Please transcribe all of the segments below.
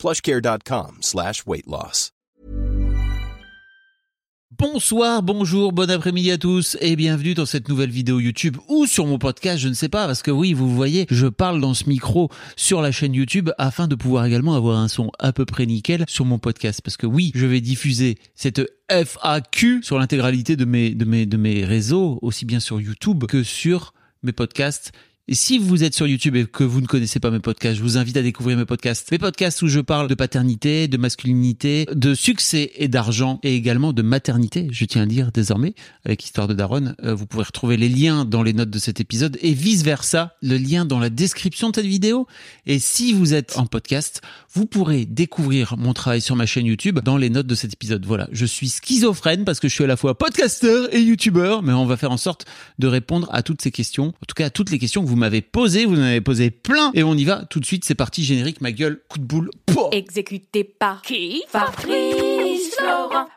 plushcare.com slash. Bonsoir, bonjour, bon après-midi à tous et bienvenue dans cette nouvelle vidéo YouTube ou sur mon podcast, je ne sais pas, parce que oui, vous voyez, je parle dans ce micro sur la chaîne YouTube afin de pouvoir également avoir un son à peu près nickel sur mon podcast. Parce que oui, je vais diffuser cette FAQ sur l'intégralité de mes réseaux, aussi bien sur YouTube que sur mes podcasts et si vous êtes sur YouTube et que vous ne connaissez pas mes podcasts, je vous invite à découvrir mes podcasts. Mes podcasts où je parle de paternité, de masculinité, de succès et d'argent et également de maternité, je tiens à dire désormais, avec Histoire de Daronne. Euh, vous pouvez retrouver les liens dans les notes de cet épisode et vice versa, le lien dans la description de cette vidéo. Et si vous êtes en podcast, vous pourrez découvrir mon travail sur ma chaîne YouTube dans les notes de cet épisode. Voilà, je suis schizophrène parce que je suis à la fois podcasteur et youtubeur, mais on va faire en sorte de répondre à toutes ces questions, en tout cas à toutes les questions que vous m'avez posé, vous en avez posé plein, et on y va tout de suite, c'est parti, générique, ma gueule, coup de boule, Exécuté par qui Fabrice Florent.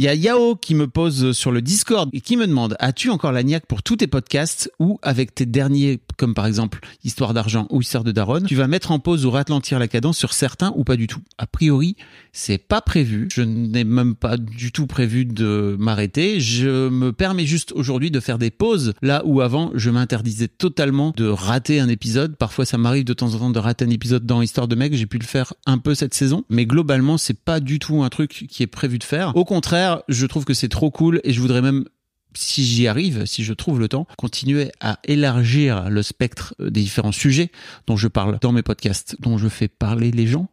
Il y a Yao qui me pose sur le Discord et qui me demande As-tu encore la niaque pour tous tes podcasts ou avec tes derniers, comme par exemple Histoire d'argent ou Histoire de Daronne, tu vas mettre en pause ou ralentir la cadence sur certains ou pas du tout? A priori, c'est pas prévu. Je n'ai même pas du tout prévu de m'arrêter. Je me permets juste aujourd'hui de faire des pauses là où avant je m'interdisais totalement de rater un épisode. Parfois, ça m'arrive de temps en temps de rater un épisode dans Histoire de mec. J'ai pu le faire un peu cette saison, mais globalement, c'est pas du tout un truc qui est prévu de faire. Au contraire, je trouve que c'est trop cool et je voudrais même si j'y arrive, si je trouve le temps, continuer à élargir le spectre des différents sujets dont je parle dans mes podcasts, dont je fais parler les gens.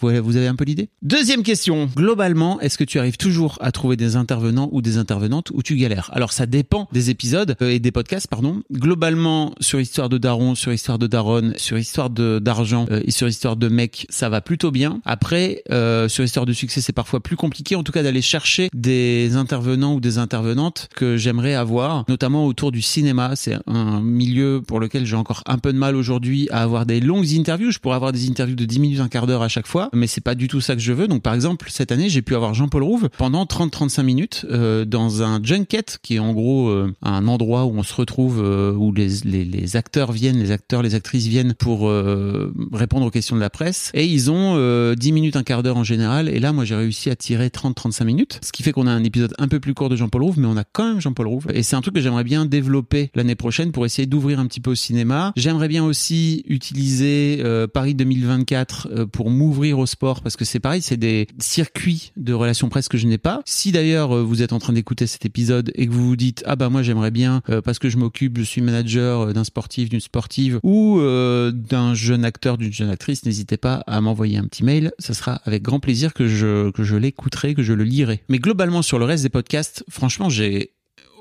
Vous avez un peu l'idée? Deuxième question. Globalement, est-ce que tu arrives toujours à trouver des intervenants ou des intervenantes ou tu galères? Alors ça dépend des épisodes euh, et des podcasts, pardon. Globalement, sur Histoire de Daron, sur Histoire de Daronne, sur Histoire d'argent euh, et sur Histoire de mec, ça va plutôt bien. Après, euh, sur Histoire de succès, c'est parfois plus compliqué, en tout cas d'aller chercher des intervenants ou des intervenantes que j'aimerais avoir, notamment autour du cinéma. C'est un milieu pour lequel j'ai encore un peu de mal aujourd'hui à avoir des longues interviews. Je pourrais avoir des interviews de 10 minutes, un quart d'heure à chaque fois mais c'est pas du tout ça que je veux. Donc par exemple, cette année, j'ai pu avoir Jean-Paul Rouve pendant 30-35 minutes euh, dans un junket qui est en gros euh, un endroit où on se retrouve, euh, où les, les, les, acteurs viennent, les acteurs, les actrices viennent pour euh, répondre aux questions de la presse. Et ils ont 10 minutes, un quart d'heure en général. Et là, moi, j'ai réussi à tirer 30-35 minutes, ce qui fait qu'on a un épisode un peu plus court de Jean-Paul Rouve, mais on a quand même Jean-Paul Rouve. Et c'est un truc que j'aimerais bien développer l'année prochaine pour essayer d'ouvrir un petit peu au cinéma. J'aimerais bien aussi utiliser Paris 2024 pour m'ouvrir au sport parce que c'est pareil, c'est des circuits de relations presse que je n'ai pas. Si d'ailleurs euh, vous êtes en train d'écouter cet épisode et que vous vous dites ah bah moi j'aimerais bien euh, parce que je m'occupe, je suis manager euh, d'un sportif, d'une sportive ou d'un jeune acteur, d'une jeune actrice, n'hésitez pas à m'envoyer un petit mail. Ça sera avec grand plaisir que je que je l'écouterai, que je le lirai. Mais globalement sur le reste des podcasts, franchement j'ai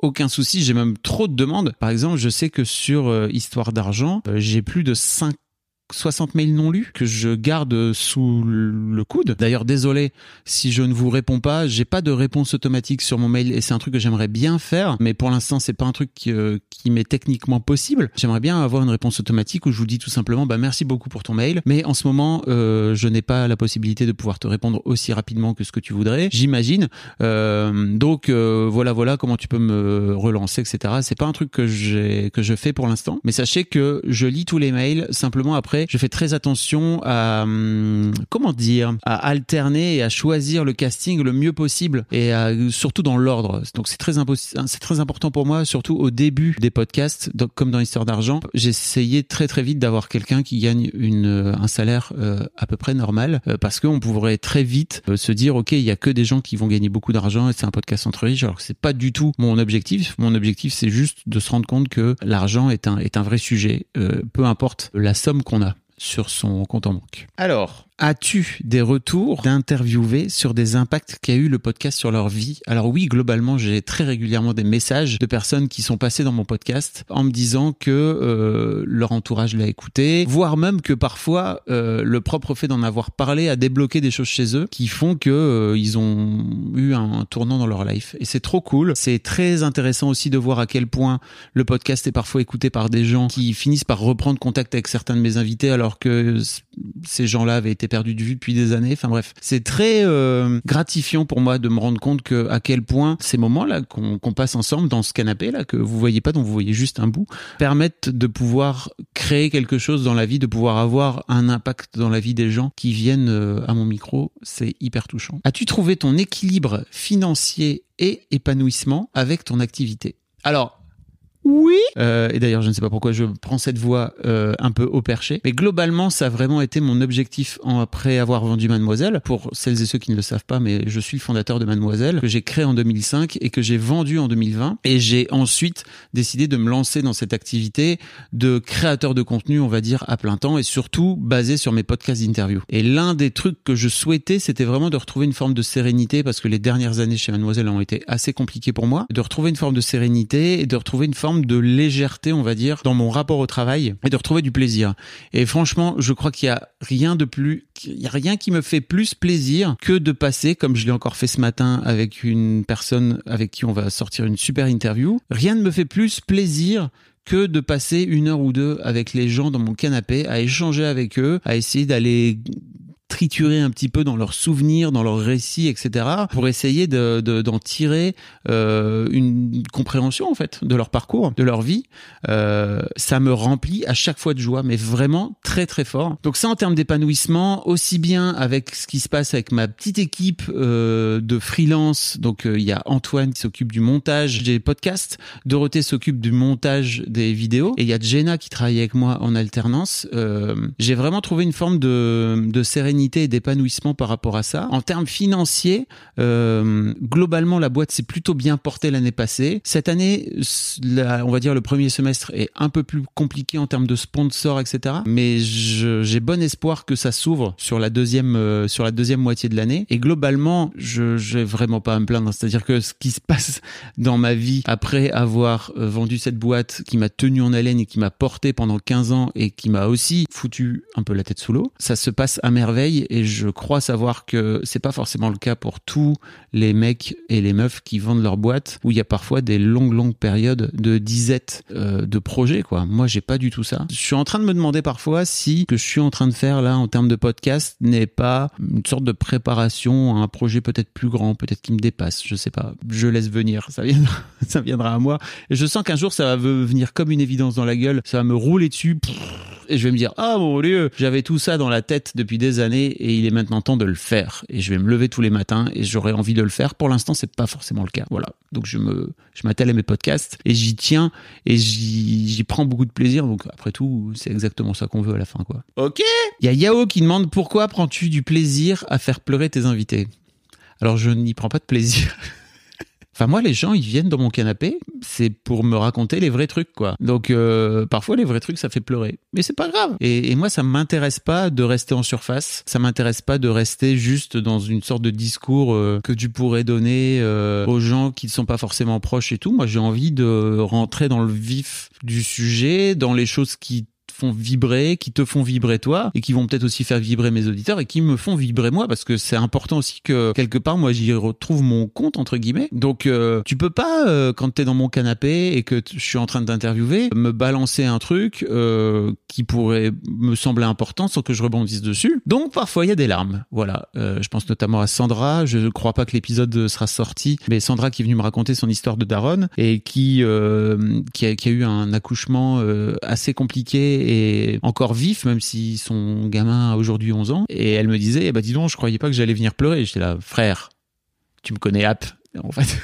aucun souci, j'ai même trop de demandes. Par exemple, je sais que sur Histoire d'argent, j'ai plus de 5 60 mails non lus que je garde sous le coude. D'ailleurs, désolé si je ne vous réponds pas. J'ai pas de réponse automatique sur mon mail et c'est un truc que j'aimerais bien faire, mais pour l'instant, c'est pas un truc qui, euh, qui m'est techniquement possible. J'aimerais bien avoir une réponse automatique où je vous dis tout simplement, bah merci beaucoup pour ton mail, mais en ce moment, euh, je n'ai pas la possibilité de pouvoir te répondre aussi rapidement que ce que tu voudrais. J'imagine. Euh, donc euh, voilà, voilà comment tu peux me relancer, etc. C'est pas un truc que j'ai que je fais pour l'instant, mais sachez que je lis tous les mails simplement après je fais très attention à hum, comment dire, à alterner et à choisir le casting le mieux possible et surtout dans l'ordre. Donc c'est très très important pour moi, surtout au début des podcasts, comme dans Histoire d'argent, j'essayais très très vite d'avoir quelqu'un qui gagne une un salaire euh, à peu près normal euh, parce qu'on pourrait très vite euh, se dire ok il y a que des gens qui vont gagner beaucoup d'argent et c'est un podcast entre riches alors que c'est pas du tout mon objectif. Mon objectif c'est juste de se rendre compte que l'argent est un est un vrai sujet, peu importe la somme qu'on sur son compte en banque. Alors, As-tu des retours d'interviewés sur des impacts qu'a eu le podcast sur leur vie? Alors oui, globalement, j'ai très régulièrement des messages de personnes qui sont passées dans mon podcast en me disant que euh, leur entourage l'a écouté, voire même que parfois euh, le propre fait d'en avoir parlé a débloqué des choses chez eux qui font que euh, ils ont eu un tournant dans leur life. Et c'est trop cool. C'est très intéressant aussi de voir à quel point le podcast est parfois écouté par des gens qui finissent par reprendre contact avec certains de mes invités alors que ces gens-là avaient été perdu de vue depuis des années. Enfin bref, c'est très euh, gratifiant pour moi de me rendre compte que à quel point ces moments-là qu'on passe ensemble dans ce canapé là que vous voyez pas, dont vous voyez juste un bout, permettent de pouvoir créer quelque chose dans la vie, de pouvoir avoir un impact dans la vie des gens qui viennent euh, à mon micro. C'est hyper touchant. As-tu trouvé ton équilibre financier et épanouissement avec ton activité? Alors, oui. Euh, et d'ailleurs, je ne sais pas pourquoi je prends cette voix euh, un peu au perché. Mais globalement, ça a vraiment été mon objectif en, après avoir vendu Mademoiselle. Pour celles et ceux qui ne le savent pas, mais je suis le fondateur de Mademoiselle, que j'ai créé en 2005 et que j'ai vendu en 2020. Et j'ai ensuite décidé de me lancer dans cette activité de créateur de contenu, on va dire, à plein temps et surtout basé sur mes podcasts d'interview. Et l'un des trucs que je souhaitais, c'était vraiment de retrouver une forme de sérénité parce que les dernières années chez Mademoiselle ont été assez compliquées pour moi. De retrouver une forme de sérénité et de retrouver une forme de légèreté, on va dire, dans mon rapport au travail et de retrouver du plaisir. Et franchement, je crois qu'il y a rien de plus, il y a rien qui me fait plus plaisir que de passer, comme je l'ai encore fait ce matin avec une personne avec qui on va sortir une super interview. Rien ne me fait plus plaisir que de passer une heure ou deux avec les gens dans mon canapé, à échanger avec eux, à essayer d'aller triturer un petit peu dans leurs souvenirs, dans leurs récits, etc., pour essayer de, d'en tirer euh, une compréhension en fait de leur parcours, de leur vie. Euh, ça me remplit à chaque fois de joie, mais vraiment très très fort. Donc ça en termes d'épanouissement, aussi bien avec ce qui se passe avec ma petite équipe euh, de freelance. Donc euh, il y a Antoine qui s'occupe du montage des podcasts, Dorothée s'occupe du montage des vidéos, et il y a Jenna qui travaille avec moi en alternance. Euh, j'ai vraiment trouvé une forme de, de sérénité et d'épanouissement par rapport à ça. En termes financiers, euh, globalement, la boîte s'est plutôt bien portée l'année passée. Cette année, on va dire le premier semestre est un peu plus compliqué en termes de sponsors, etc. Mais j'ai bon espoir que ça s'ouvre sur la deuxième euh, sur la deuxième moitié de l'année. Et globalement, je j'ai vraiment pas à me plaindre. C'est-à-dire que ce qui se passe dans ma vie après avoir euh, vendu cette boîte qui m'a tenu en haleine et qui m'a porté pendant 15 ans et qui m'a aussi foutu un peu la tête sous l'eau, ça se passe à merveille et je crois savoir que c'est pas forcément le cas pour tous les mecs et les meufs qui vendent leur boîte où il y a parfois des longues longues périodes de disette euh, de projets quoi. Moi j'ai pas du tout ça. Je suis en train de me demander parfois si ce que je suis en train de faire là en termes de podcast n'est pas une sorte de préparation à un projet peut-être plus grand, peut-être qui me dépasse, je sais pas. Je laisse venir, ça viendra, ça viendra à moi et je sens qu'un jour ça va venir comme une évidence dans la gueule, ça va me rouler dessus et je vais me dire ah mon dieu, j'avais tout ça dans la tête depuis des années et il est maintenant temps de le faire. Et je vais me lever tous les matins et j'aurais envie de le faire. Pour l'instant, c'est pas forcément le cas. Voilà. Donc je me, je m'attelle à mes podcasts et j'y tiens et j'y prends beaucoup de plaisir. Donc après tout, c'est exactement ça qu'on veut à la fin, quoi. Ok. Il y a Yao qui demande pourquoi prends-tu du plaisir à faire pleurer tes invités? Alors je n'y prends pas de plaisir. Enfin moi les gens ils viennent dans mon canapé, c'est pour me raconter les vrais trucs quoi. Donc euh, parfois les vrais trucs ça fait pleurer, mais c'est pas grave. Et, moi ça m'intéresse pas de rester en surface, ça m'intéresse pas de rester juste dans une sorte de discours euh, que tu pourrais donner euh, aux gens qui ne sont pas forcément proches et tout. Moi j'ai envie de rentrer dans le vif du sujet, dans les choses qui font vibrer, qui te font vibrer toi, et qui vont peut-être aussi faire vibrer mes auditeurs et qui me font vibrer moi, parce que c'est important aussi que quelque part moi j'y retrouve mon compte entre guillemets. Donc euh, tu peux pas euh, quand t'es dans mon canapé et que je suis en train de t'interviewer me balancer un truc euh, qui pourrait me sembler important sans que je rebondisse dessus. Donc parfois il y a des larmes. Voilà, je pense notamment à Sandra. Je crois pas que l'épisode sera sorti, mais Sandra qui est venue me raconter son histoire de Daron et qui qui a, qui, a, eu un accouchement assez compliqué et encore vif, même si son gamin a aujourd'hui 11 ans. Et elle me disait, eh ben dis donc, je croyais pas que j'allais venir pleurer. J'étais là, frère, tu me connais app, en fait.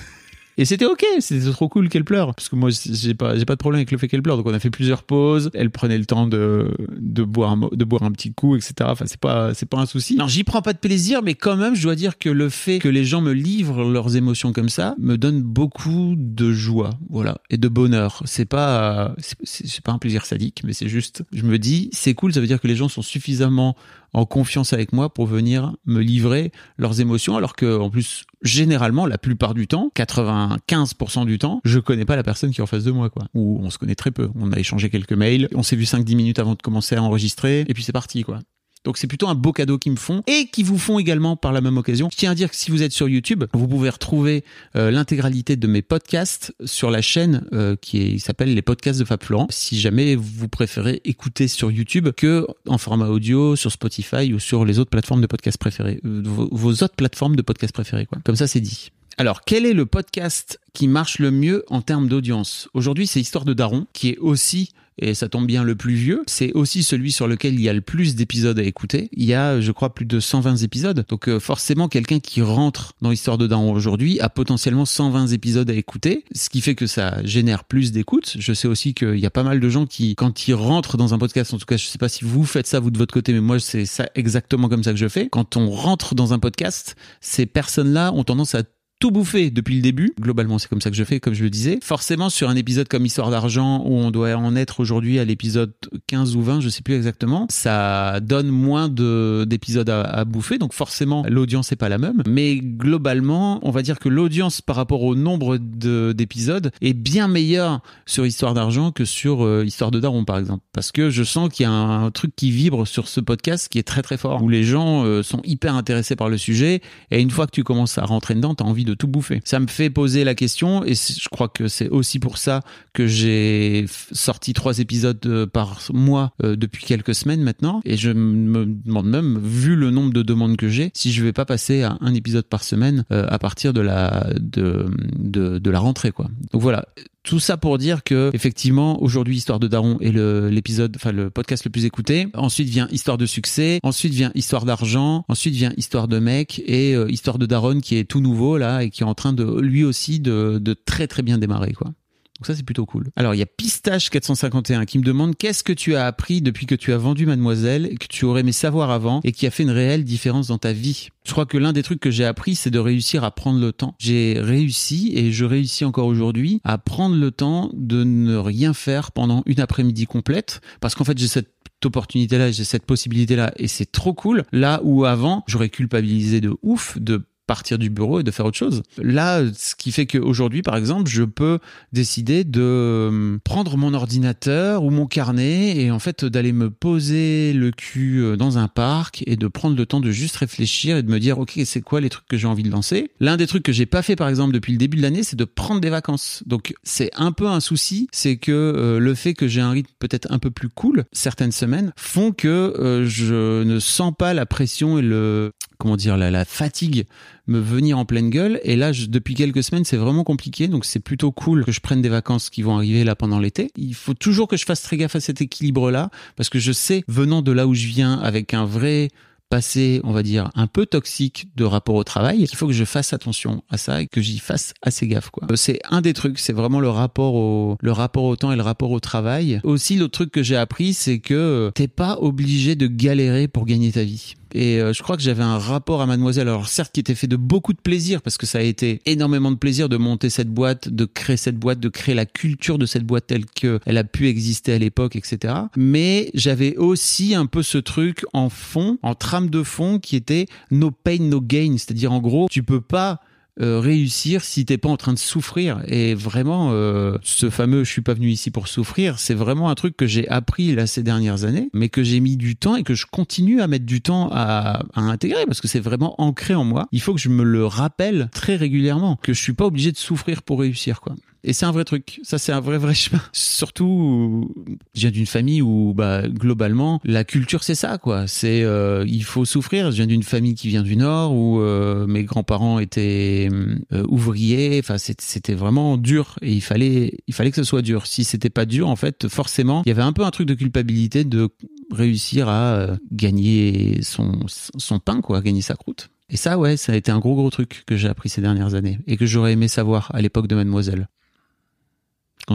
Et c'était ok, c'était trop cool qu'elle pleure. Parce que moi, j'ai pas, j'ai pas de problème avec le fait qu'elle pleure. Donc on a fait plusieurs pauses. Elle prenait le temps de, de boire, un, de boire un petit coup, etc. Enfin, c'est pas, c'est pas un souci. Non, j'y prends pas de plaisir, mais quand même, je dois dire que le fait que les gens me livrent leurs émotions comme ça me donne beaucoup de joie, voilà, et de bonheur. C'est pas, c'est pas un plaisir sadique, mais c'est juste, je me dis, c'est cool, ça veut dire que les gens sont suffisamment en confiance avec moi pour venir me livrer leurs émotions alors que en plus généralement la plupart du temps 95% du temps je connais pas la personne qui est en face de moi quoi. Ou on se connaît très peu. On a échangé quelques mails on s'est vu 5 10 minutes avant de commencer à enregistrer et puis c'est parti quoi donc c'est plutôt un beau cadeau qu'ils me font et qui vous font également par la même occasion. Je tiens à dire que si vous êtes sur YouTube, vous pouvez retrouver euh, l'intégralité de mes podcasts sur la chaîne euh, qui s'appelle les podcasts de Fab Florent. Si jamais vous préférez écouter sur YouTube que en format audio sur Spotify ou sur les autres plateformes de podcasts préférées, euh, vos, autres plateformes de podcasts préférées quoi. Comme ça c'est dit. Alors, quel est le podcast qui marche le mieux en termes d'audience? Aujourd'hui, c'est Histoire de Daron, qui est aussi, et ça tombe bien, le plus vieux. C'est aussi celui sur lequel il y a le plus d'épisodes à écouter. Il y a, je crois, plus de 120 épisodes. Donc, euh, forcément, quelqu'un qui rentre dans Histoire de Daron aujourd'hui a potentiellement 120 épisodes à écouter, ce qui fait que ça génère plus d'écoute. Je sais aussi qu'il y a pas mal de gens qui, quand ils rentrent dans un podcast, en tout cas, je sais pas si vous faites ça vous de votre côté, mais moi, c'est ça exactement comme ça que je fais. Quand on rentre dans un podcast, ces personnes-là ont tendance à tout bouffer depuis le début. Globalement, c'est comme ça que je fais, comme je le disais. Forcément, sur un épisode comme Histoire d'argent, où on doit en être aujourd'hui à l'épisode 15 ou 20, je sais plus exactement, ça donne moins de d'épisodes à, bouffer. Donc forcément, l'audience n'est pas la même. Mais globalement, on va dire que l'audience par rapport au nombre d'épisodes est bien meilleure sur Histoire d'argent que sur euh, Histoire de Daron, par exemple. Parce que je sens qu'il y a un, un, truc qui vibre sur ce podcast qui est très très fort, où les gens euh, sont hyper intéressés par le sujet. Et une fois que tu commences à rentrer dedans, tu as envie de tout bouffer. Ça me fait poser la question, et je crois que c'est aussi pour ça que j'ai sorti trois épisodes euh, par mois euh, depuis quelques semaines maintenant, et je me demande même, vu le nombre de demandes que j'ai, si je vais pas passer à un épisode par semaine euh, à partir de la de, de, de la rentrée quoi. Donc voilà, tout ça pour dire que effectivement aujourd'hui Histoire de Daron est l'épisode, enfin le podcast le plus écouté. Ensuite vient Histoire de succès. Ensuite vient Histoire d'argent. Ensuite vient Histoire de mec et euh, Histoire de Daron qui est tout nouveau là et qui est en train de lui aussi de, de très très bien démarrer quoi. Donc ça, c'est plutôt cool. Alors, il y a Pistache451 qui me demande qu'est-ce que tu as appris depuis que tu as vendu Mademoiselle que tu aurais aimé savoir avant et qui a fait une réelle différence dans ta vie? Je crois que l'un des trucs que j'ai appris, c'est de réussir à prendre le temps. J'ai réussi et je réussis encore aujourd'hui à prendre le temps de ne rien faire pendant une après-midi complète parce qu'en fait, j'ai cette opportunité-là, j'ai cette possibilité-là et c'est trop cool. Là où avant, j'aurais culpabilisé de ouf de partir du bureau et de faire autre chose. Là, ce qui fait qu'aujourd'hui, par exemple, je peux décider de euh, prendre mon ordinateur ou mon carnet et en fait d'aller me poser le cul euh, dans un parc et de prendre le temps de juste réfléchir et de me dire, ok, c'est quoi les trucs que j'ai envie de lancer? L'un des trucs que j'ai pas fait, par exemple, depuis le début de l'année, c'est de prendre des vacances. Donc, c'est un peu un souci, c'est que euh, le fait que j'ai un rythme peut-être un peu plus cool certaines semaines font que euh, je ne sens pas la pression et le comment dire la fatigue me venir en pleine gueule. Et là, je, depuis quelques semaines, c'est vraiment compliqué. Donc, c'est plutôt cool que je prenne des vacances qui vont arriver là pendant l'été. Il faut toujours que je fasse très gaffe à cet équilibre-là, parce que je sais, venant de là où je viens, avec un vrai passé, on va dire, un peu toxique de rapport au travail, il faut que je fasse attention à ça et que j'y fasse assez gaffe, quoi. C'est un des trucs, c'est vraiment le rapport au, le rapport au temps et le rapport au travail. Aussi, l'autre truc que j'ai appris, c'est que t'es pas obligé de galérer pour gagner ta vie. Et euh, je crois que j'avais un rapport à Mademoiselle, alors certes qui était fait de beaucoup de plaisir, parce que ça a été énormément de plaisir de monter cette boîte, de créer cette boîte, de créer la culture de cette boîte telle qu'elle a pu exister à l'époque, etc. Mais j'avais aussi un peu ce truc en fond, en trame de fond, qui était no pain, no gain. C'est-à-dire en gros, tu peux pas euh, réussir si t'es pas en train de souffrir. Et vraiment, euh, ce fameux "je suis pas venu ici pour souffrir", c'est vraiment un truc que j'ai appris là ces dernières années, mais que j'ai mis du temps et que je continue à mettre du temps à, à intégrer parce que c'est vraiment ancré en moi. Il faut que je me le rappelle très régulièrement que je suis pas obligé de souffrir pour réussir, quoi. Et c'est un vrai truc. Ça, c'est un vrai, vrai chemin. Surtout, je viens d'une famille où, bah, globalement, la culture, c'est ça, quoi. C'est, euh, il faut souffrir. Je viens d'une famille qui vient du Nord où euh, mes grands-parents étaient euh, ouvriers. Enfin, c'était vraiment dur et il fallait, il fallait que ce soit dur. Si c'était pas dur, en fait, forcément, il y avait un peu un truc de culpabilité de réussir à gagner son, son pain, quoi, gagner sa croûte. Et ça, ouais, ça a été un gros, gros truc que j'ai appris ces dernières années et que j'aurais aimé savoir à l'époque de Mademoiselle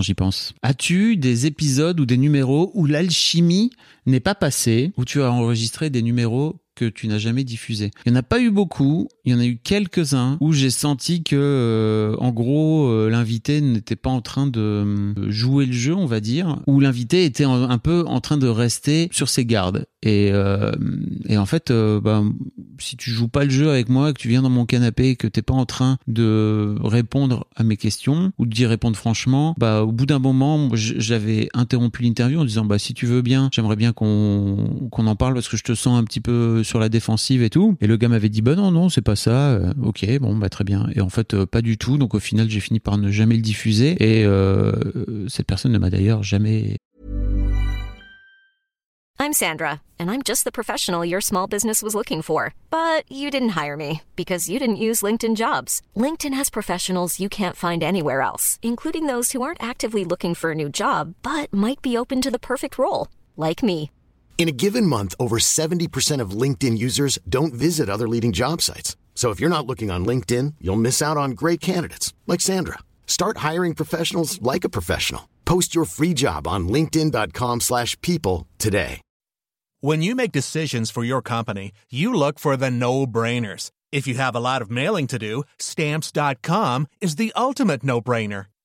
j'y pense. As-tu des épisodes ou des numéros où l'alchimie n'est pas passée, où tu as enregistré des numéros que tu n'as jamais diffusé. Il n'y en a pas eu beaucoup, il y en a eu quelques-uns où j'ai senti que, euh, en gros, euh, l'invité n'était pas en train de euh, jouer le jeu, on va dire, où l'invité était un peu en train de rester sur ses gardes. Et, et en fait, bah, si tu joues pas le jeu avec moi, que tu viens dans mon canapé, et que t'es pas en train de répondre à mes questions ou d'y répondre franchement, bah au bout d'un moment, j'avais interrompu l'interview en disant bah si tu veux bien, j'aimerais bien qu'on qu'on en parle parce que je te sens un petit peu sur la défensive et tout. Et le gars m'avait dit bah non non c'est pas ça. Euh, ok bon bah très bien. Et en fait euh, pas du tout. Donc au final j'ai fini par ne jamais le diffuser et euh, cette personne ne m'a d'ailleurs jamais. I'm Sandra and I'm just the professional your small business was looking for, but you didn't hire me because you didn't use LinkedIn Jobs. LinkedIn has professionals you can't find anywhere else, including those who aren't actively looking for a new job but might be open to the perfect role, like me. In a given month, over 70% of LinkedIn users don't visit other leading job sites. So if you're not looking on LinkedIn, you'll miss out on great candidates like Sandra. Start hiring professionals like a professional. Post your free job on linkedin.com/people today. When you make decisions for your company, you look for the no-brainers. If you have a lot of mailing to do, stamps.com is the ultimate no-brainer.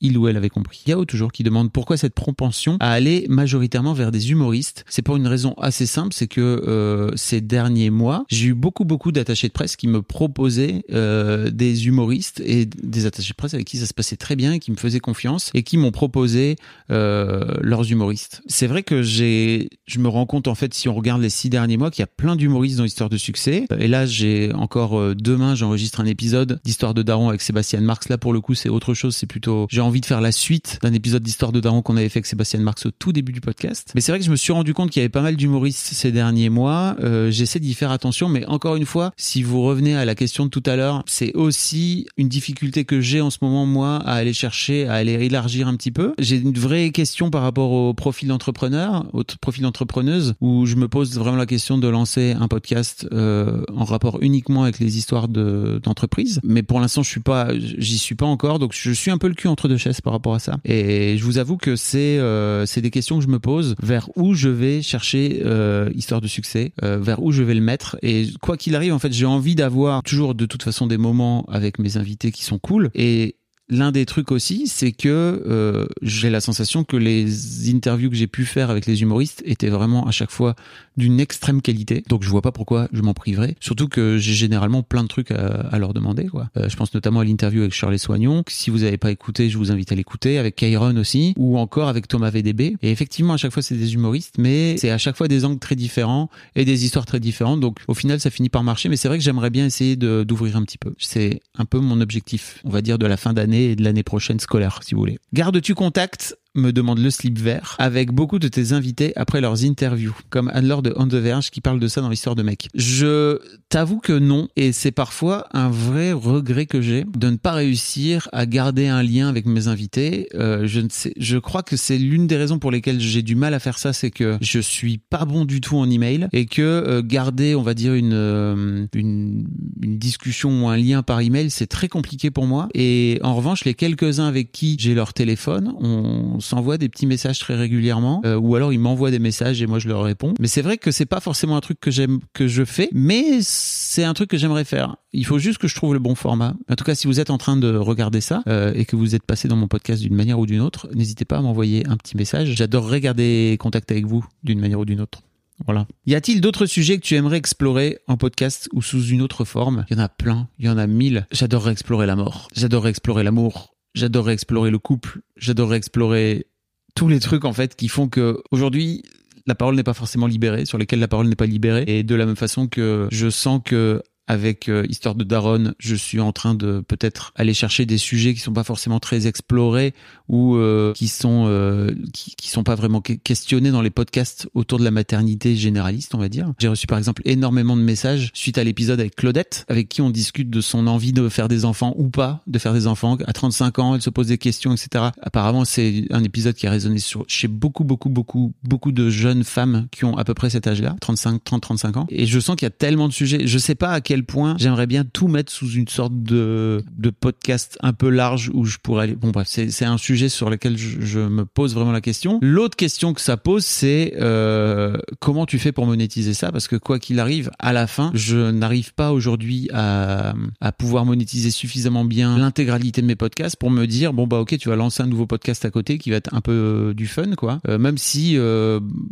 il ou elle avait compris. Yao toujours qui demande pourquoi cette propension à aller majoritairement vers des humoristes. C'est pour une raison assez simple, c'est que euh, ces derniers mois, j'ai eu beaucoup beaucoup d'attachés de presse qui me proposaient euh, des humoristes et des attachés de presse avec qui ça se passait très bien qui me faisaient confiance et qui m'ont proposé euh, leurs humoristes. C'est vrai que j'ai, je me rends compte en fait si on regarde les six derniers mois qu'il y a plein d'humoristes dans l'histoire de succès. Et là j'ai encore demain j'enregistre un épisode d'histoire de Daron avec Sébastien Marx. Là pour le coup c'est autre chose, c'est plutôt envie de faire la suite d'un épisode d'Histoire de Daron qu'on avait fait avec Sébastien Marx au tout début du podcast. Mais c'est vrai que je me suis rendu compte qu'il y avait pas mal d'humoristes ces derniers mois. Euh, J'essaie d'y faire attention, mais encore une fois, si vous revenez à la question de tout à l'heure, c'est aussi une difficulté que j'ai en ce moment, moi, à aller chercher, à aller élargir un petit peu. J'ai une vraie question par rapport au profil d'entrepreneur, au profil d'entrepreneuse, où je me pose vraiment la question de lancer un podcast euh, en rapport uniquement avec les histoires d'entreprise. mais pour l'instant, je suis pas, j'y suis pas encore, donc je suis un peu le cul entre deux par rapport à ça. Et je vous avoue que c'est euh, c'est des questions que je me pose vers où je vais chercher euh, histoire de succès, euh, vers où je vais le mettre. Et quoi qu'il arrive, en fait, j'ai envie d'avoir toujours de toute façon des moments avec mes invités qui sont cool. Et l'un des trucs aussi, c'est que euh, j'ai la sensation que les interviews que j'ai pu faire avec les humoristes étaient vraiment à chaque fois d'une extrême qualité. Donc je vois pas pourquoi je m'en priverais. Surtout que j'ai généralement plein de trucs à, leur demander. Quoi. Euh, je pense notamment à l'interview avec Shirley Soignon. Si vous n'avez pas écouté, je vous invite à l'écouter. Avec Kairon aussi, ou encore avec Thomas VDB. Et effectivement, à chaque fois, c'est des humoristes, mais c'est à chaque fois des angles très différents et des histoires très différentes. Donc au final, ça finit par marcher. Mais c'est vrai que j'aimerais bien essayer d'ouvrir un petit peu. C'est un peu mon objectif, on va dire, de la fin d'année et de l'année prochaine scolaire, si vous voulez. Gardes-tu contact me demande le slip vert, avec beaucoup de tes invités après leurs interviews, comme Anne-Laure de On Verge qui parle de ça dans l'histoire de mec. Je t'avoue que non, et c'est parfois un vrai regret que j'ai de ne pas réussir à garder un lien avec mes invités. Euh, je ne sais, je crois que c'est l'une des raisons pour lesquelles j'ai du mal à faire ça, c'est que je suis pas bon du tout en email et que euh, garder, on va dire une, euh, une une discussion ou un lien par email, c'est très compliqué pour moi. Et en revanche, les quelques-uns avec qui j'ai leur téléphone, on s'envoie des petits messages très régulièrement, euh, ou alors ils m'envoient des messages et moi je leur réponds. Mais c'est vrai que c'est pas forcément un truc que j'aime, que je fais, mais c'est un truc que j'aimerais faire. Il faut juste que je trouve le bon format. En tout cas, si vous êtes en train de regarder ça euh, et que vous êtes passé dans mon podcast d'une manière ou d'une autre, n'hésitez pas à m'envoyer un petit message. J'adorerais garder contact avec vous d'une manière ou d'une autre. Voilà. Y a-t-il d'autres sujets que tu aimerais explorer en podcast ou sous une autre forme? Il y en a plein, il y en a mille. J'adorerais explorer la mort. J'adorerais explorer l'amour. J'adorerais explorer le couple. J'adorerais explorer tous les trucs en fait qui font que aujourd'hui la parole n'est pas forcément libérée, sur lesquels la parole n'est pas libérée. Et de la même façon que je sens que avec euh, Histoire de Daron, je suis en train de peut-être aller chercher des sujets qui sont pas forcément très explorés ou euh, qui sont euh, qui, qui, sont pas vraiment questionnés dans les podcasts autour de la maternité généraliste, on va dire. J'ai reçu par exemple énormément de messages suite à l'épisode avec Claudette, avec qui on discute de son envie de faire des enfants ou pas, de faire des enfants. À 35 ans, elle se pose des questions, etc. Apparemment, c'est un épisode qui a résonné sur, chez beaucoup, beaucoup, beaucoup, beaucoup de jeunes femmes qui ont à peu près cet âge-là, 35, 30, 35 ans. Et je sens qu'il y a tellement de sujets. Je sais pas à quel point j'aimerais bien tout mettre sous une sorte de, de podcast un peu large où je pourrais aller. Bon, bref, c'est un sujet sur lequel je, me pose vraiment la question. L'autre question que ça pose, c'est euh, comment tu fais pour monétiser ça? Parce que quoi qu'il arrive, à la fin, je n'arrive pas aujourd'hui à, à pouvoir monétiser suffisamment bien l'intégralité de mes podcasts pour me dire bon bah ok, tu vas lancer un nouveau podcast à côté qui va être un peu euh, du fun quoi. Euh, même si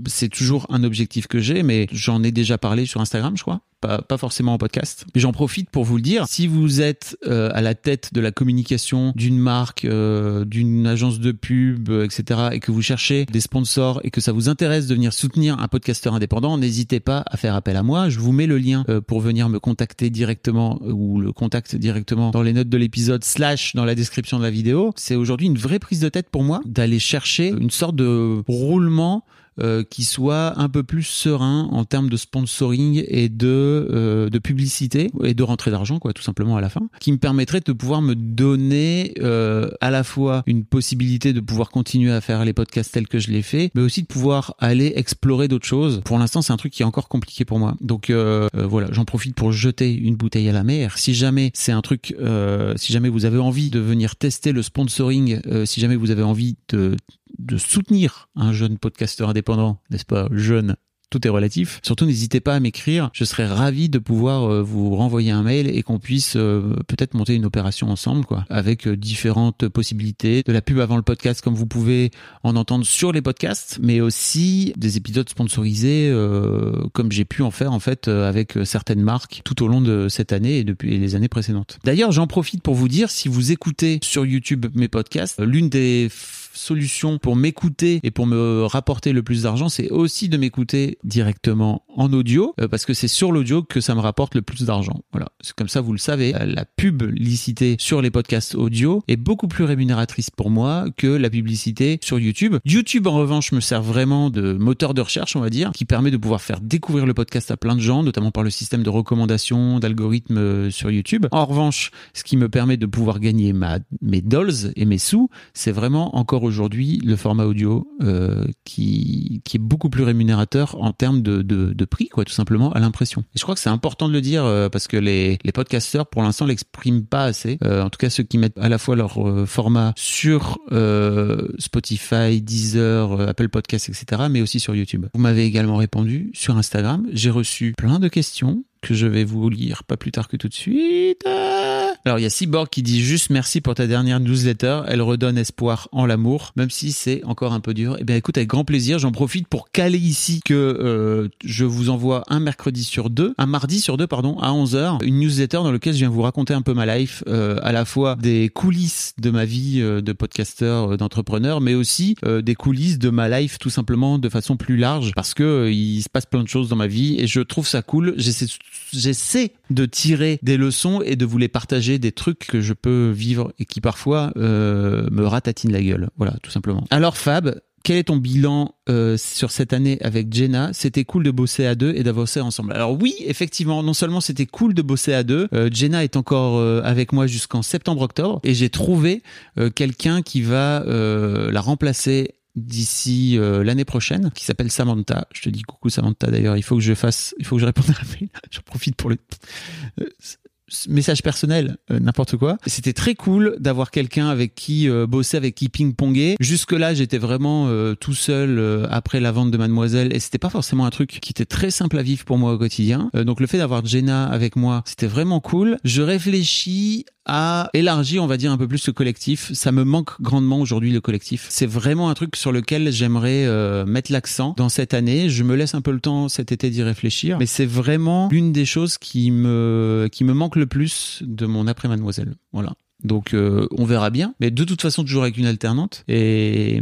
c'est toujours un objectif que j'ai, mais j'en ai déjà parlé sur Instagram, je crois pas, forcément en podcast. J'en profite pour vous le dire. Si vous êtes euh, à la tête de la communication d'une marque, euh, d'une agence de pub, etc., et que vous cherchez des sponsors et que ça vous intéresse de venir soutenir un podcasteur indépendant, n'hésitez pas à faire appel à moi. Je vous mets le lien euh, pour venir me contacter directement ou le contact directement dans les notes de l'épisode slash dans la description de la vidéo. C'est aujourd'hui une vraie prise de tête pour moi d'aller chercher une sorte de roulement euh, qui soit un peu plus serein en termes de sponsoring et de euh, de publicité et de rentrée d'argent quoi tout simplement à la fin qui me permettrait de pouvoir me donner euh, à la fois une possibilité de pouvoir continuer à faire les podcasts tels que je l'ai fait mais aussi de pouvoir aller explorer d'autres choses. Pour l'instant c'est un truc qui est encore compliqué pour moi. Donc voilà j'en profite pour jeter une bouteille à la mer. Si jamais c'est un truc si jamais vous avez envie de venir tester le sponsoring si jamais vous avez envie de de soutenir un jeune podcasteur indépendant, n'est-ce pas, jeune tout est relatif. Surtout, n'hésitez pas à m'écrire. Je serais ravi de pouvoir euh, vous renvoyer un mail et qu'on puisse euh, peut-être monter une opération ensemble, quoi, avec euh, différentes possibilités. De la pub avant le podcast, comme vous pouvez en entendre sur les podcasts, mais aussi des épisodes sponsorisés, comme j'ai pu en faire en fait avec certaines marques tout au long de cette année et depuis les années précédentes. D'ailleurs, j'en profite pour vous dire, si vous écoutez sur YouTube mes podcasts, l'une des solution pour m'écouter et pour me rapporter le plus d'argent, c'est aussi de m'écouter directement en audio, euh, parce que c'est sur l'audio que ça me rapporte le plus d'argent. Voilà, comme ça, vous le savez. La publicité sur les podcasts audio est beaucoup plus rémunératrice pour moi que la publicité sur YouTube. YouTube, en revanche, me sert vraiment de moteur de recherche, on va dire, qui permet de pouvoir faire découvrir le podcast à plein de gens, notamment par le système de recommandation, d'algorithmes euh, sur YouTube. En revanche, ce qui me permet de pouvoir gagner ma, mes dolls et mes sous, c'est vraiment encore aujourd'hui le format audio euh, qui, qui est beaucoup plus rémunérateur en termes de, de, prix, quoi, tout simplement, à l'impression. Et je crois que c'est important de le dire euh, parce que les, les podcasteurs, pour l'instant, l'expriment pas assez. Euh, en tout cas, ceux qui mettent à la fois leur format sur Spotify, Deezer, Apple Podcasts, etc., mais aussi sur YouTube. Vous m'avez également répondu sur Instagram. J'ai reçu plein de questions que je vais vous lire pas plus tard que tout de suite. Alors il y a Cyborg qui dit juste merci pour ta dernière newsletter, elle redonne espoir en l'amour, même si c'est encore un peu dur. Eh bien écoute, avec grand plaisir, j'en profite pour caler ici que euh, je vous envoie un mercredi sur deux, un mardi sur deux, pardon, à 11h, une newsletter dans laquelle je viens vous raconter un peu ma life, euh, à la fois des coulisses de ma vie euh, de podcasteur, d'entrepreneur, mais aussi des coulisses de ma life tout simplement de façon plus large, parce que il se passe plein de choses dans ma vie et je trouve ça cool. J'essaie j'essaie de tirer des leçons et de vous les partager des trucs que je peux vivre et qui parfois euh, me ratatinent la gueule. Voilà, tout simplement. Alors Fab, quel est ton bilan euh, sur cette année avec Jenna? C'était cool de bosser à deux et d'avancer ensemble. Alors oui, effectivement, non seulement c'était cool de bosser à deux, euh, Jenna est encore euh, avec moi jusqu'en septembre-octobre et j'ai trouvé euh, quelqu'un qui va euh, la remplacer d'ici euh, l'année prochaine qui s'appelle Samantha. Je te dis coucou Samantha d'ailleurs, il faut que je fasse il faut que je réponde à la mail. J'en profite pour les euh, message personnel, euh, n'importe quoi. C'était très cool d'avoir quelqu'un avec qui bosser, avec qui ping-ponguer. Jusque-là, j'étais vraiment tout seul après la vente de Mademoiselle et c'était pas forcément un truc qui était très simple à vivre pour moi au quotidien. donc le fait d'avoir Jenna avec moi, c'était vraiment cool. Je réfléchis a élargi, on va dire, un peu plus ce collectif. Ça me manque grandement aujourd'hui le collectif. C'est vraiment un truc sur lequel j'aimerais euh, mettre l'accent dans cette année. Je me laisse un peu le temps cet été d'y réfléchir, mais c'est vraiment l'une des choses qui me qui me manque le plus de mon après Mademoiselle. Voilà. Donc euh, on verra bien, mais de toute façon toujours avec une alternante. Et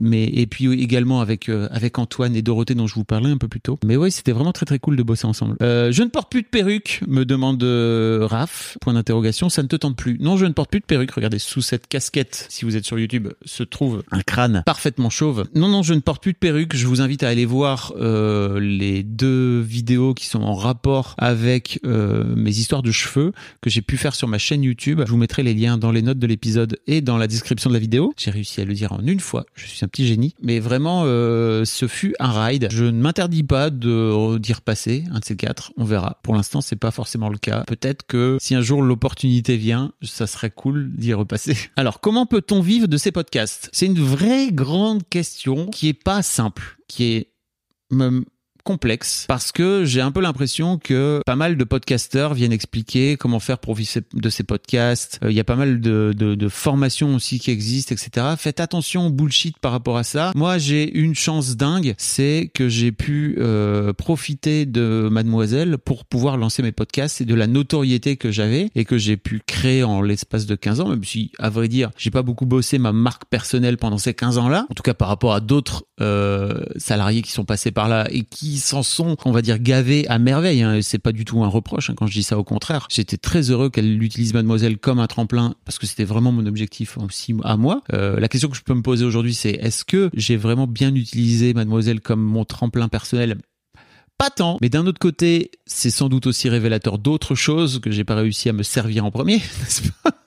mais et puis également avec euh, avec Antoine et Dorothée dont je vous parlais un peu plus tôt. Mais ouais, c'était vraiment très très cool de bosser ensemble. Euh, je ne porte plus de perruque, me demande euh, Raph. Point d'interrogation. Ça ne te tente plus Non, je ne porte plus de perruque. Regardez sous cette casquette, si vous êtes sur YouTube, se trouve un crâne parfaitement chauve. Non, non, je ne porte plus de perruque. Je vous invite à aller voir euh, les deux vidéos qui sont en rapport avec euh, mes histoires de cheveux que j'ai pu faire sur ma chaîne YouTube. Je vous mettrai les liens dans les notes de l'épisode et dans la description de la vidéo. J'ai réussi à le dire en une fois. Je suis un petit génie. Mais vraiment, euh, ce fut un ride. Je ne m'interdis pas de d'y repasser, un de ces quatre. On verra. Pour l'instant, c'est pas forcément le cas. Peut-être que si un jour l'opportunité vient, ça serait cool d'y repasser. Alors, comment peut-on vivre de ces podcasts? C'est une vraie grande question qui est pas simple, qui est même complexe parce que j'ai un peu l'impression que pas mal de podcasteurs viennent expliquer comment faire vivre de ces podcasts. Euh, Il y a pas mal de, de, de, formations aussi qui existent, etc. Faites attention au bullshit par rapport à ça. Moi, j'ai une chance dingue, c'est que j'ai pu euh, profiter de Mademoiselle pour pouvoir lancer mes podcasts et de la notoriété que j'avais et que j'ai pu créer en l'espace de 15 ans, même si, à vrai dire, j'ai pas beaucoup bossé ma marque personnelle pendant ces 15 ans-là. En tout cas, par rapport à d'autres euh, salariés qui sont passés par là et qui s'en sont, on va dire, gavés à merveille. Hein. C'est pas du tout un reproche hein, quand je dis ça. Au contraire, j'étais très heureux qu'elle utilise Mademoiselle comme un tremplin parce que c'était vraiment mon objectif aussi à moi. Euh, la question que je peux me poser aujourd'hui, c'est est-ce que j'ai vraiment bien utilisé Mademoiselle comme mon tremplin personnel? Pas tant, mais d'un autre côté, c'est sans doute aussi révélateur d'autres choses que j'ai pas réussi à me servir en premier, n'est-ce pas?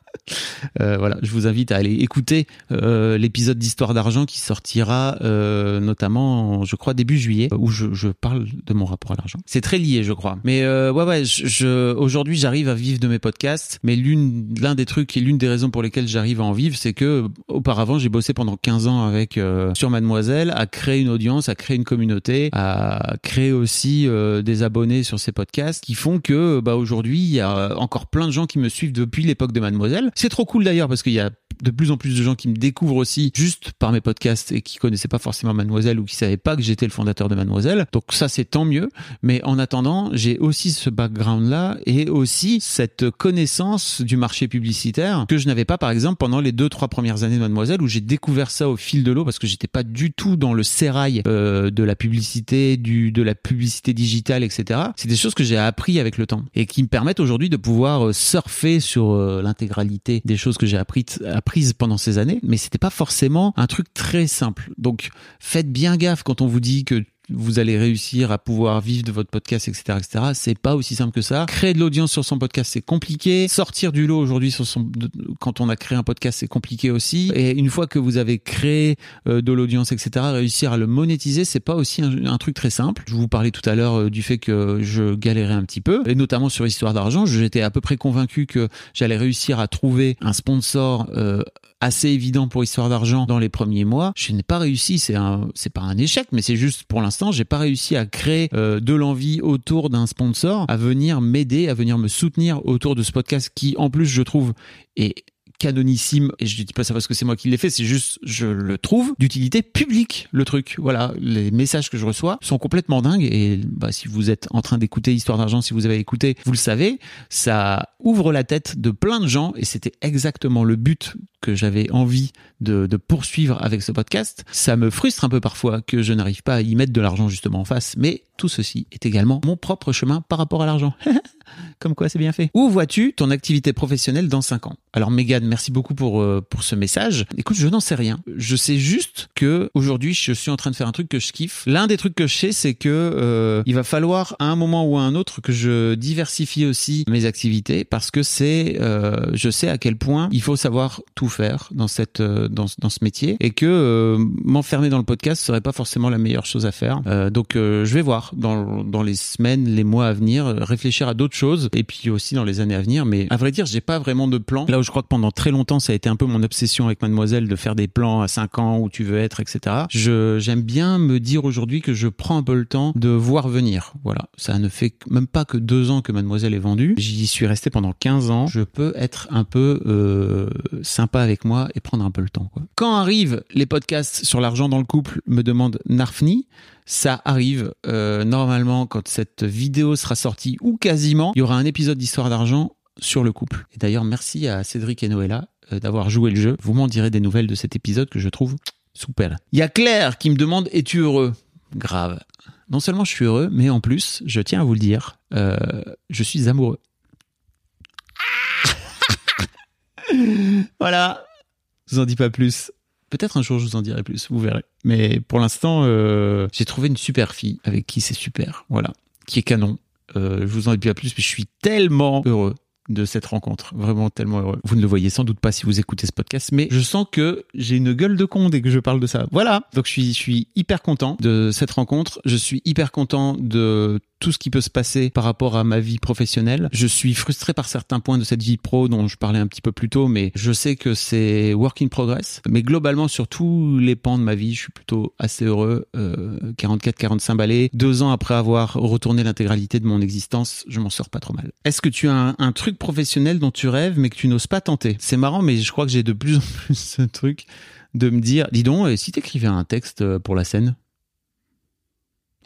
Euh, voilà, je vous invite à aller écouter euh, l'épisode d'Histoire d'argent qui sortira euh, notamment, je crois, début juillet, où je, je parle de mon rapport à l'argent. C'est très lié, je crois. Mais euh, ouais, ouais, je, je aujourd'hui, j'arrive à vivre de mes podcasts, mais l'une, l'un des trucs et l'une des raisons pour lesquelles j'arrive à en vivre, c'est que auparavant, j'ai bossé pendant 15 ans avec euh, sur Mademoiselle, à créer une audience, à créer une communauté, à créer aussi euh, des abonnés sur ces podcasts, qui font que, bah, aujourd'hui, il y a encore plein de gens qui me suivent depuis l'époque de Mademoiselle. C'est trop cool d'ailleurs parce qu'il y a de plus en plus de gens qui me découvrent aussi juste par mes podcasts et qui connaissaient pas forcément Mademoiselle ou qui savaient pas que j'étais le fondateur de Mademoiselle. Donc ça c'est tant mieux. Mais en attendant, j'ai aussi ce background là et aussi cette connaissance du marché publicitaire que je n'avais pas par exemple pendant les deux trois premières années de Mademoiselle où j'ai découvert ça au fil de l'eau parce que j'étais pas du tout dans le sérail euh, de la publicité, du de la publicité digitale, etc. C'est des choses que j'ai appris avec le temps et qui me permettent aujourd'hui de pouvoir euh, surfer sur euh, l'intégralité des choses que j'ai apprises apprises pendant ces années, mais c'était pas forcément un truc très simple. Donc faites bien gaffe quand on vous dit que vous allez réussir à pouvoir vivre de votre podcast, etc., etc. C'est pas aussi simple que ça. Créer de l'audience sur son podcast, c'est compliqué. Sortir du lot aujourd'hui sur son, quand on a créé un podcast, c'est compliqué aussi. Et une fois que vous avez créé euh, de l'audience, etc., réussir à le monétiser, c'est pas aussi un, truc très simple. Je vous parlais tout à l'heure euh, du fait que je galérais un petit peu, et notamment sur Histoire d'argent. J'étais à peu près convaincu que j'allais réussir à trouver un sponsor euh, assez évident pour Histoire d'argent dans les premiers mois. Je n'ai pas réussi. C'est un, c'est pas un échec, mais c'est juste pour l'instant j'ai pas réussi à créer euh, de l'envie autour d'un sponsor à venir m'aider, à venir me soutenir autour de ce podcast qui, en plus, je trouve est canonissime et je dis pas ça parce que c'est moi qui l'ai fait c'est juste je le trouve d'utilité publique le truc voilà les messages que je reçois sont complètement dingues et bah, si vous êtes en train d'écouter Histoire d'argent si vous avez écouté vous le savez ça ouvre la tête de plein de gens et c'était exactement le but que j'avais envie de, de, poursuivre avec ce podcast. Ça me frustre un peu parfois que je n'arrive pas à y mettre de l'argent justement en face, mais tout ceci est également mon propre chemin par rapport à l'argent. Comme quoi, c'est bien fait. Où vois-tu ton activité professionnelle dans 5 ans? Alors, Megan, merci beaucoup pour, euh, pour ce message. Écoute, je n'en sais rien. Je sais juste que aujourd'hui, je suis en train de faire un truc que je kiffe. L'un des trucs que je sais, c'est que euh, il va falloir à un moment ou à un autre que je diversifie aussi mes activités parce que c'est, euh, je sais à quel point il faut savoir tout faire dans cette, dans, dans ce métier et que m'enfermer dans le podcast serait pas forcément la meilleure chose à faire. donc, je vais voir dans, les semaines, les mois à venir, réfléchir à d'autres choses et puis aussi dans les années à venir. Mais à vrai dire, j'ai pas vraiment de plan. Là où je crois que pendant très longtemps, ça a été un peu mon obsession avec Mademoiselle de faire des plans à 5 ans où tu veux être, etc. J'aime bien me dire aujourd'hui que je prends un peu le temps de voir venir. Voilà. Ça ne fait même pas que deux ans que Mademoiselle est vendue. J'y suis resté pendant 15 ans. Je peux être un peu euh, sympa avec moi et prendre un peu le temps. Quand arrivent les podcasts sur l'argent dans le couple, me demande Narfni. Ça arrive euh, normalement quand cette vidéo sera sortie ou quasiment. Il y aura un épisode d'Histoire d'argent sur le couple. Et d'ailleurs, merci à Cédric et Noëlla euh, d'avoir joué le jeu. Vous m'en direz des nouvelles de cet épisode que je trouve Super. Il y a Claire qui me demande es-tu heureux? Grave. Non seulement je suis heureux, mais en plus, je tiens à vous le dire, euh, je suis amoureux. voilà. Je vous en dis pas plus. Peut-être un jour je vous en dirai plus, vous verrez. Mais pour l'instant, euh, j'ai trouvé une super fille avec qui c'est super. Voilà. Qui est canon. Euh, je vous en dis pas plus, mais je suis tellement heureux de cette rencontre. Vraiment tellement heureux. Vous ne le voyez sans doute pas si vous écoutez ce podcast, mais je sens que j'ai une gueule de con dès que je parle de ça. Voilà. Donc je suis, je suis hyper content de cette rencontre. Je suis hyper content de tout ce qui peut se passer par rapport à ma vie professionnelle. Je suis frustré par certains points de cette vie pro dont je parlais un petit peu plus tôt, mais je sais que c'est work in progress. Mais globalement, sur tous les pans de ma vie, je suis plutôt assez heureux. Euh, 44-45 balais. Deux ans après avoir retourné l'intégralité de mon existence, je m'en sors pas trop mal. Est-ce que tu as un, un truc professionnel dont tu rêves mais que tu n'oses pas tenter. C'est marrant, mais je crois que j'ai de plus en plus ce truc de me dire, dis donc, euh, si t'écrivais un texte euh, pour la scène?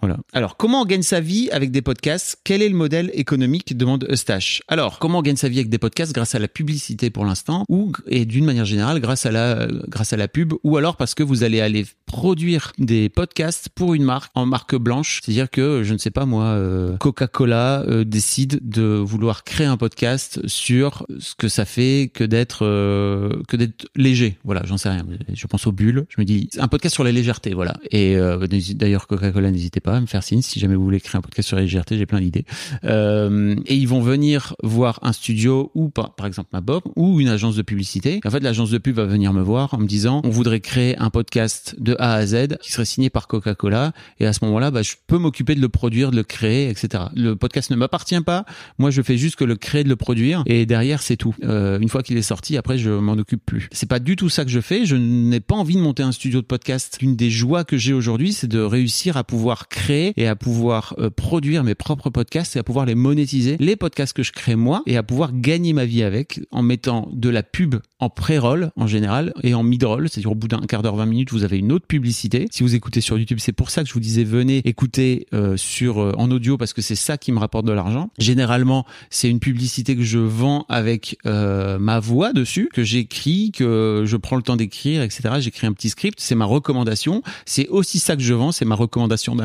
Voilà. Alors, comment on gagne sa vie avec des podcasts? Quel est le modèle économique? demande Eustache. Alors, comment on gagne sa vie avec des podcasts? Grâce à la publicité pour l'instant ou et d'une manière générale grâce à la grâce à la pub ou alors parce que vous allez aller produire des podcasts pour une marque en marque blanche, c'est-à-dire que je ne sais pas moi euh, Coca-Cola euh, décide de vouloir créer un podcast sur ce que ça fait que d'être euh, que d'être léger. Voilà, j'en sais rien. Je pense aux bulles, je me dis un podcast sur la légèreté, voilà. Et euh, d'ailleurs Coca-Cola n'hésitez pas me faire signe si jamais vous voulez créer un podcast sur légèreté, j'ai plein d'idées. Euh, et ils vont venir voir un studio ou par, par exemple ma Bob ou une agence de publicité. En fait, l'agence de pub va venir me voir en me disant on voudrait créer un podcast de A à Z qui serait signé par Coca-Cola et à ce moment-là, bah, je peux m'occuper de le produire, de le créer, etc. Le podcast ne m'appartient pas. Moi, je fais juste que le créer, de le produire et derrière c'est tout. Euh, une fois qu'il est sorti, après je m'en occupe plus. C'est pas du tout ça que je fais. Je n'ai pas envie de monter un studio de podcast. Une des joies que j'ai aujourd'hui, c'est de réussir à pouvoir créer et à pouvoir euh, produire mes propres podcasts et à pouvoir les monétiser, les podcasts que je crée moi, et à pouvoir gagner ma vie avec en mettant de la pub en pré-roll en général et en mid-roll, c'est-à-dire au bout d'un quart d'heure, 20 minutes, vous avez une autre publicité. Si vous écoutez sur YouTube, c'est pour ça que je vous disais venez écouter euh, sur euh, en audio parce que c'est ça qui me rapporte de l'argent. Généralement, c'est une publicité que je vends avec ma voix dessus, que j'écris, que je prends le temps d'écrire, etc. J'écris un petit script, c'est ma recommandation. C'est aussi ça que je vends, c'est ma recommandation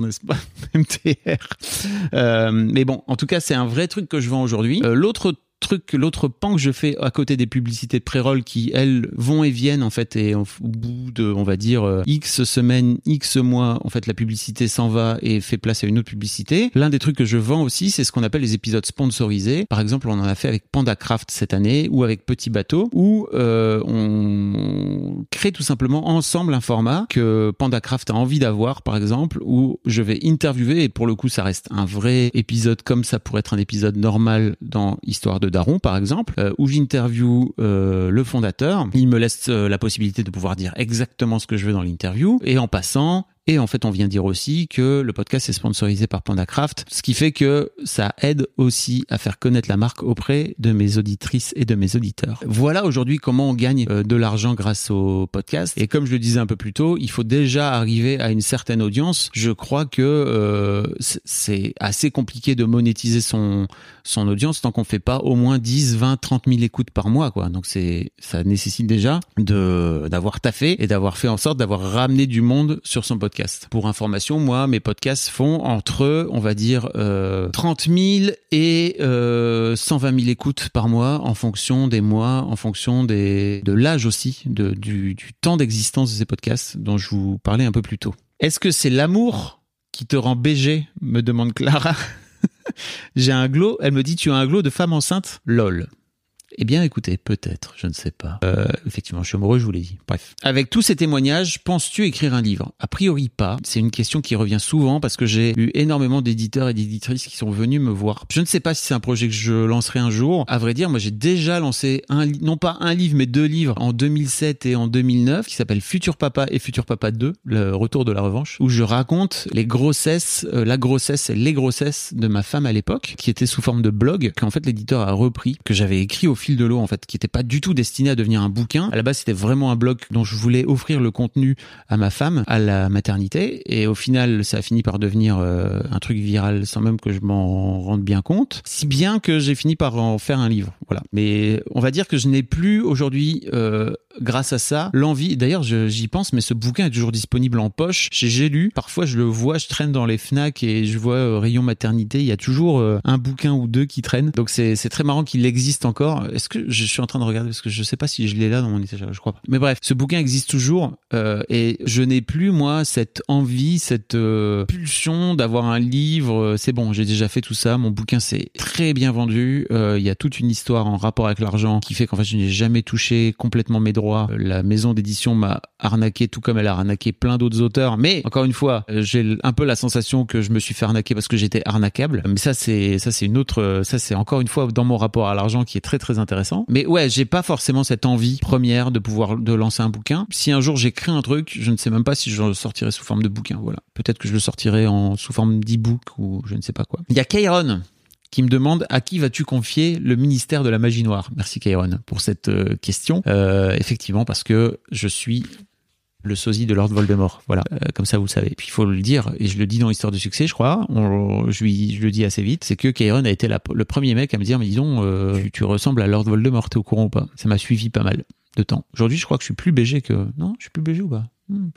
n'est-ce pas MTR. Euh, mais bon, en tout cas, c'est un vrai truc que je vends aujourd'hui. Euh, L'autre truc, l'autre pan que je fais à côté des publicités de pré-roll qui, elles, vont et viennent, en fait, et au bout de, on va dire, euh, X semaines, X mois, en fait, la publicité s'en va et fait place à une autre publicité. L'un des trucs que je vends aussi, c'est ce qu'on appelle les épisodes sponsorisés. Par exemple, on en a fait avec PandaCraft cette année ou avec Petit Bateau, où euh, on crée tout simplement ensemble un format que PandaCraft a envie d'avoir, par exemple, où je vais interviewer, et pour le coup, ça reste un vrai épisode comme ça pourrait être un épisode normal dans Histoire de Daron, par exemple, euh, où j'interview euh, le fondateur. Il me laisse euh, la possibilité de pouvoir dire exactement ce que je veux dans l'interview. Et en passant, et en fait, on vient dire aussi que le podcast est sponsorisé par PandaCraft, ce qui fait que ça aide aussi à faire connaître la marque auprès de mes auditrices et de mes auditeurs. Voilà aujourd'hui comment on gagne euh, de l'argent grâce au podcast. Et comme je le disais un peu plus tôt, il faut déjà arriver à une certaine audience. Je crois que euh, c'est- assez compliqué de monétiser son son audience tant qu'on fait pas au moins 10, 20, 30 000 écoutes par mois, quoi. Donc c'est ça nécessite déjà d'avoir taffé et d'avoir fait en sorte d'avoir ramené du monde sur son podcast. Pour information, moi, mes podcasts font entre, on va dire, euh, 30 000 et euh, 120 000 écoutes par mois en fonction des mois, en fonction des de l'âge aussi, du temps d'existence de ces podcasts dont je vous parlais un peu plus tôt. Est-ce que c'est l'amour qui te rend BG me demande Clara. J'ai un glow, elle me dit tu as un glow de femme enceinte? Lol. Eh bien, écoutez, peut-être, je ne sais pas. Euh, effectivement, je suis amoureux, je vous l'ai dit. Bref. Avec tous ces témoignages, penses-tu écrire un livre? A priori pas. C'est une question qui revient souvent parce que j'ai eu énormément d'éditeurs et d'éditrices qui sont venus me voir. Je ne sais pas si c'est un projet que je lancerai un jour. À vrai dire, moi, j'ai déjà lancé un, non pas un livre, mais deux livres en 2007 et en 2009 qui s'appellent Futur Papa et Futur Papa 2, le retour de la revanche, où je raconte les grossesses, euh, la grossesse et les grossesses de ma femme à l'époque, qui était sous forme de blog, qu'en fait l'éditeur a repris, que j'avais écrit au fil de l'eau en fait, qui était pas du tout destiné à devenir un bouquin. À la base, c'était vraiment un blog dont je voulais offrir le contenu à ma femme à la maternité, et au final, ça a fini par devenir euh, un truc viral sans même que je m'en rende bien compte. Si bien que j'ai fini par en faire un livre. Voilà. Mais on va dire que je n'ai plus aujourd'hui euh, grâce à ça, l'envie. D'ailleurs, j'y pense, mais ce bouquin est toujours disponible en poche chez J'ai lu. Parfois, je le vois, je traîne dans les Fnac et je vois euh, rayon maternité. Il y a toujours euh, un bouquin ou deux qui traînent. Donc c'est très marrant qu'il existe encore. Est-ce que je suis en train de regarder parce que je sais pas si je l'ai là dans mon étagère, je crois pas. Mais bref, ce bouquin existe toujours euh, et je n'ai plus moi cette envie, cette euh, pulsion d'avoir un livre. Euh, C'est bon, j'ai déjà fait tout ça. Mon bouquin c'est très bien vendu. Euh, Il y a toute une histoire en rapport avec l'argent qui fait qu'en fait je n'ai jamais touché complètement mes droits. Euh, La maison d'édition m'a arnaqué tout comme elle a arnaqué plein d'autres auteurs. Mais encore une fois, euh, j'ai un peu la sensation que je me suis fait arnaquer parce que j'étais arnaquable. Mais ça c'est ça c'est une autre euh, ça c'est encore une fois dans mon rapport à l'argent qui est très très intéressant. Mais ouais, j'ai pas forcément cette envie première de pouvoir de lancer un bouquin. Si un jour j'écris un truc, je ne sais même pas si je le sortirai sous forme de bouquin. Voilà. Peut-être que je le sortirai en sous forme d'e-book ou je ne sais pas quoi. Il y a Kairon qui me demande à qui vas-tu confier le ministère de la magie noire? Merci Kairon pour cette euh, question. Euh, effectivement, parce que je suis le sosie de Lord Voldemort. Voilà, Euh, comme ça vous le savez. Puis il faut le dire, et je le dis dans Histoire de succès, je crois, je, lui, je le dis assez vite, c'est que Kairon a été le premier mec à me dire, mais disons, euh, tu, tu ressembles à Lord Voldemort, t'es au courant ou pas? Ça m'a suivi pas mal de temps. Aujourd'hui, je crois que je suis plus BG que... Non, je suis plus BG ou pas?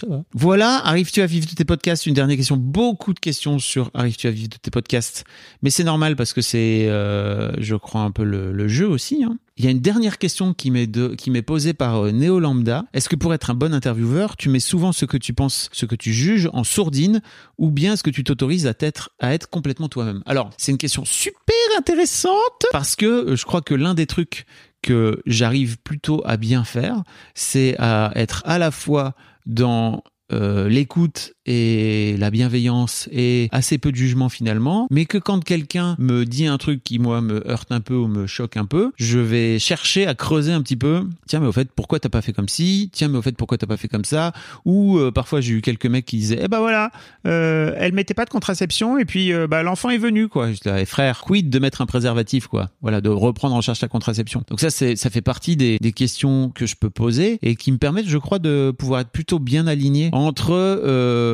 Va. Voilà, arrives-tu à vivre de tes podcasts Une dernière question. Beaucoup de questions sur arrives-tu à vivre de tes podcasts Mais c'est normal parce que c'est, euh, je crois, un peu le, jeu aussi. hein. Il y a une dernière question qui m'est posée par euh, Néo Lambda. Est-ce que pour être un bon intervieweur, tu mets souvent ce que tu penses, ce que tu juges en sourdine, ou bien est-ce que tu t'autorises à être, à être complètement toi-même? Alors, c'est une question super intéressante parce que euh, je crois que l'un des trucs que j'arrive plutôt à bien faire, c'est à être à la fois dans euh, l'écoute et la bienveillance et assez peu de jugement finalement, mais que quand quelqu'un me dit un truc qui moi me heurte un peu ou me choque un peu, je vais chercher à creuser un petit peu. Tiens, mais au fait, pourquoi t'as pas fait comme ci? Tiens, mais au fait, pourquoi t'as pas fait comme ça? Ou euh, parfois j'ai eu quelques mecs qui disaient, eh ben voilà, euh, elle mettait pas de contraception et puis euh, bah l'enfant est venu quoi. Je frère, quid de mettre un préservatif quoi? Voilà, de reprendre en charge la contraception. Donc ça, c'est ça fait partie des, des questions que je peux poser et qui me permettent, je crois, de pouvoir être plutôt bien aligné entre euh,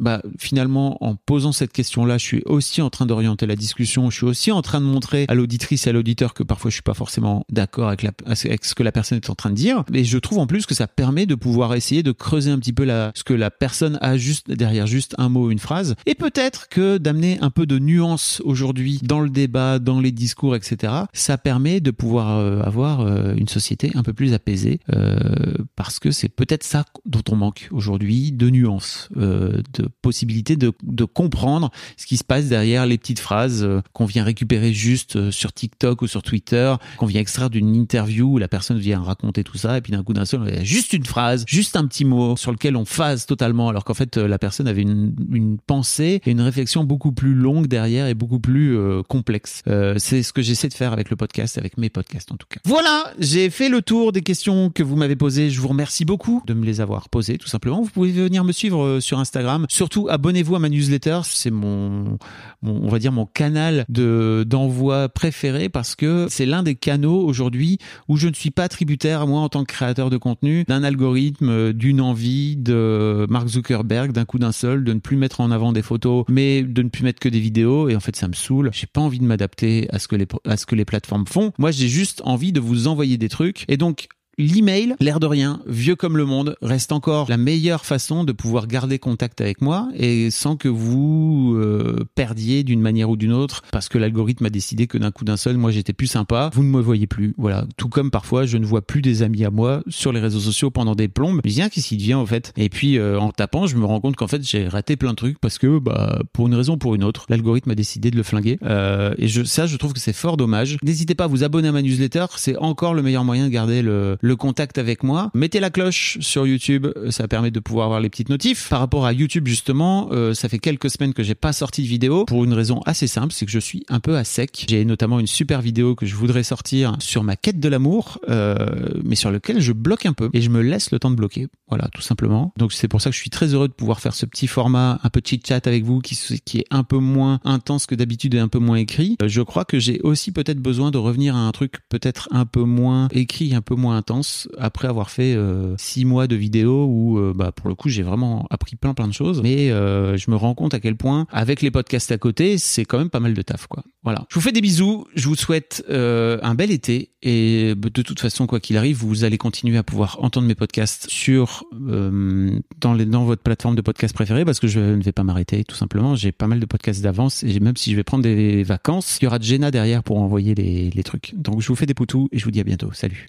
bah, finalement en posant cette question-là, je suis aussi en train d'orienter la discussion, je suis aussi en train de montrer à l'auditrice et à l'auditeur que parfois je suis pas forcément d'accord avec, avec ce que la personne est en train de dire. Mais je trouve en plus que ça permet de pouvoir essayer de creuser un petit peu la, ce que la personne a juste derrière juste un mot, une phrase, et peut-être que d'amener un peu de nuance aujourd'hui dans le débat, dans les discours, etc. Ça permet de pouvoir euh, avoir euh, une société un peu plus apaisée, euh, parce que c'est peut-être ça dont on manque aujourd'hui, de nuance, euh, de possibilité de, de comprendre ce qui se passe derrière les petites phrases euh, qu'on vient récupérer juste euh, sur TikTok ou sur Twitter, qu'on vient extraire d'une interview où la personne vient raconter tout ça, et puis d'un coup d'un seul, il y a juste une phrase, juste un petit mot sur lequel on phase totalement, alors qu'en fait euh, la personne avait une, une pensée et une réflexion beaucoup plus longue derrière et beaucoup plus euh, complexe. Euh, c'est ce que j'essaie de faire avec le podcast, avec mes podcasts en tout cas. Voilà, j'ai fait le tour des questions que vous m'avez posées. Je vous remercie beaucoup de me les avoir posées, tout simplement. Vous pouvez venir me suivre sur Instagram. Surtout, abonnez-vous à ma newsletter. C'est mon, mon, on va dire mon canal de d'envoi préféré parce que c'est l'un des canaux aujourd'hui où je ne suis pas tributaire, moi, en tant que créateur de contenu, d'un algorithme, d'une envie de Mark Zuckerberg, d'un coup d'un seul, de ne plus mettre en avant des photos, mais de ne plus mettre que des vidéos. Et en fait, ça me saoule. J'ai pas envie de m'adapter à ce que les, à ce que les plateformes font. Moi, j'ai juste envie de vous envoyer des trucs. Et donc, L'email, l'air de rien, vieux comme le monde, reste encore la meilleure façon de pouvoir garder contact avec moi et sans que vous euh, perdiez d'une manière ou d'une autre parce que l'algorithme a décidé que d'un coup d'un seul, moi j'étais plus sympa, vous ne me voyez plus. Voilà. Tout comme parfois je ne vois plus des amis à moi sur les réseaux sociaux pendant des plombes. Je dis, qu'est-ce qui devient au fait Et puis euh, en tapant, je me rends compte qu'en fait j'ai raté plein de trucs parce que bah, pour une raison ou pour une autre, l'algorithme a décidé de le flinguer. Euh, et je, ça, je trouve que c'est fort dommage. N'hésitez pas à vous abonner à ma newsletter, c'est encore le meilleur moyen de garder le contact avec moi. Mettez la cloche sur YouTube, ça permet de pouvoir avoir les petites notifs. Par rapport à YouTube justement, euh, ça fait quelques semaines que j'ai pas sorti de vidéo pour une raison assez simple, c'est que je suis un peu à sec. J'ai notamment une super vidéo que je voudrais sortir sur ma quête de l'amour, euh, mais sur lequel je bloque un peu et je me laisse le temps de bloquer. Voilà, tout simplement. Donc c'est pour ça que je suis très heureux de pouvoir faire ce petit format, un petit chat avec vous qui, qui est un peu moins intense que d'habitude et un peu moins écrit. Euh, je crois que j'ai aussi peut-être besoin de revenir à un truc peut-être un peu moins écrit, un peu moins intense après avoir fait euh, six mois de vidéos où euh, bah pour le coup j'ai vraiment appris plein plein de choses. Mais euh, je me rends compte à quel point avec les podcasts à côté c'est quand même pas mal de taf quoi. Voilà. Je vous fais des bisous. Je vous souhaite euh, un bel été et de toute façon quoi qu'il arrive vous allez continuer à pouvoir entendre mes podcasts sur dans votre plateforme de podcast préférée parce que je ne vais pas m'arrêter tout simplement. J'ai pas mal de podcasts d'avance et même si je vais prendre des vacances, il y aura Jenna derrière pour envoyer les, les trucs. Donc je vous fais des poutous et je vous dis à bientôt. Salut.